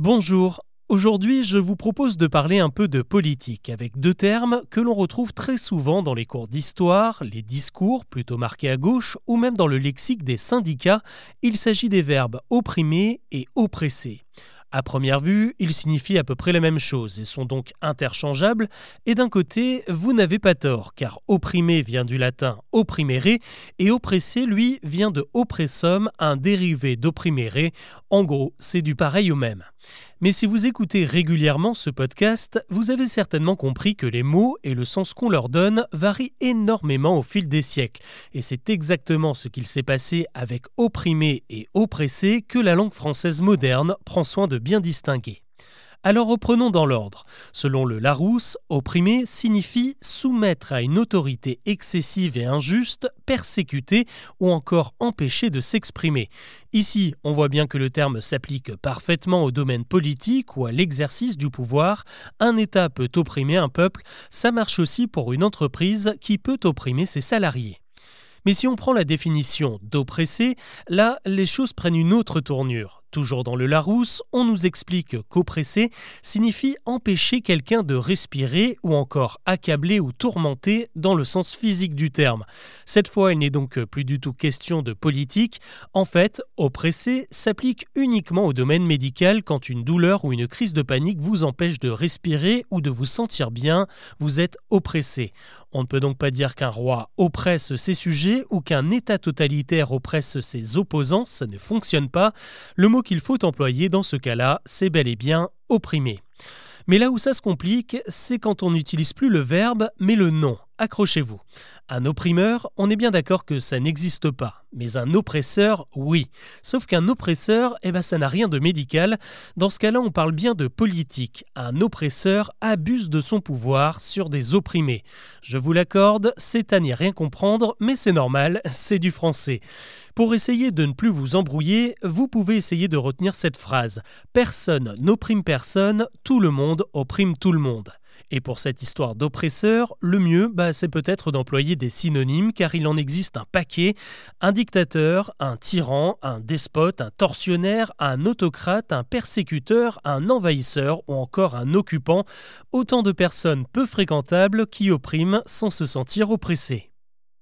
Bonjour. Aujourd'hui, je vous propose de parler un peu de politique avec deux termes que l'on retrouve très souvent dans les cours d'histoire, les discours plutôt marqués à gauche ou même dans le lexique des syndicats. Il s'agit des verbes opprimer et oppresser. À première vue, ils signifient à peu près la même chose et sont donc interchangeables. Et d'un côté, vous n'avez pas tort, car opprimer vient du latin opprimere et oppresser, lui, vient de oppressum, un dérivé d'opprimere. En gros, c'est du pareil au même. Mais si vous écoutez régulièrement ce podcast, vous avez certainement compris que les mots et le sens qu'on leur donne varient énormément au fil des siècles. Et c'est exactement ce qu'il s'est passé avec opprimer et oppresser que la langue française moderne prend soin de bien distinguer. Alors reprenons dans l'ordre. Selon le Larousse, opprimer signifie soumettre à une autorité excessive et injuste, persécuter ou encore empêcher de s'exprimer. Ici, on voit bien que le terme s'applique parfaitement au domaine politique ou à l'exercice du pouvoir. Un État peut opprimer un peuple, ça marche aussi pour une entreprise qui peut opprimer ses salariés. Mais si on prend la définition d'oppresser, là, les choses prennent une autre tournure. Toujours dans le Larousse, on nous explique qu'oppresser signifie empêcher quelqu'un de respirer ou encore accabler ou tourmenter dans le sens physique du terme. Cette fois, il n'est donc plus du tout question de politique. En fait, oppresser s'applique uniquement au domaine médical quand une douleur ou une crise de panique vous empêche de respirer ou de vous sentir bien, vous êtes oppressé. On ne peut donc pas dire qu'un roi oppresse ses sujets ou qu'un État totalitaire oppresse ses opposants, ça ne fonctionne pas. Qu'il faut employer dans ce cas-là, c'est bel et bien opprimer. Mais là où ça se complique, c'est quand on n'utilise plus le verbe, mais le nom accrochez-vous. Un opprimeur, on est bien d'accord que ça n'existe pas. Mais un oppresseur, oui. Sauf qu'un oppresseur, eh ben, ça n'a rien de médical. Dans ce cas-là, on parle bien de politique. Un oppresseur abuse de son pouvoir sur des opprimés. Je vous l'accorde, c'est à n'y rien comprendre, mais c'est normal, c'est du français. Pour essayer de ne plus vous embrouiller, vous pouvez essayer de retenir cette phrase. Personne n'opprime personne, tout le monde opprime tout le monde. Et pour cette histoire d'oppresseur, le mieux, bah, c'est peut-être d'employer des synonymes car il en existe un paquet. Un dictateur, un tyran, un despote, un tortionnaire, un autocrate, un persécuteur, un envahisseur ou encore un occupant. Autant de personnes peu fréquentables qui oppriment sans se sentir oppressées.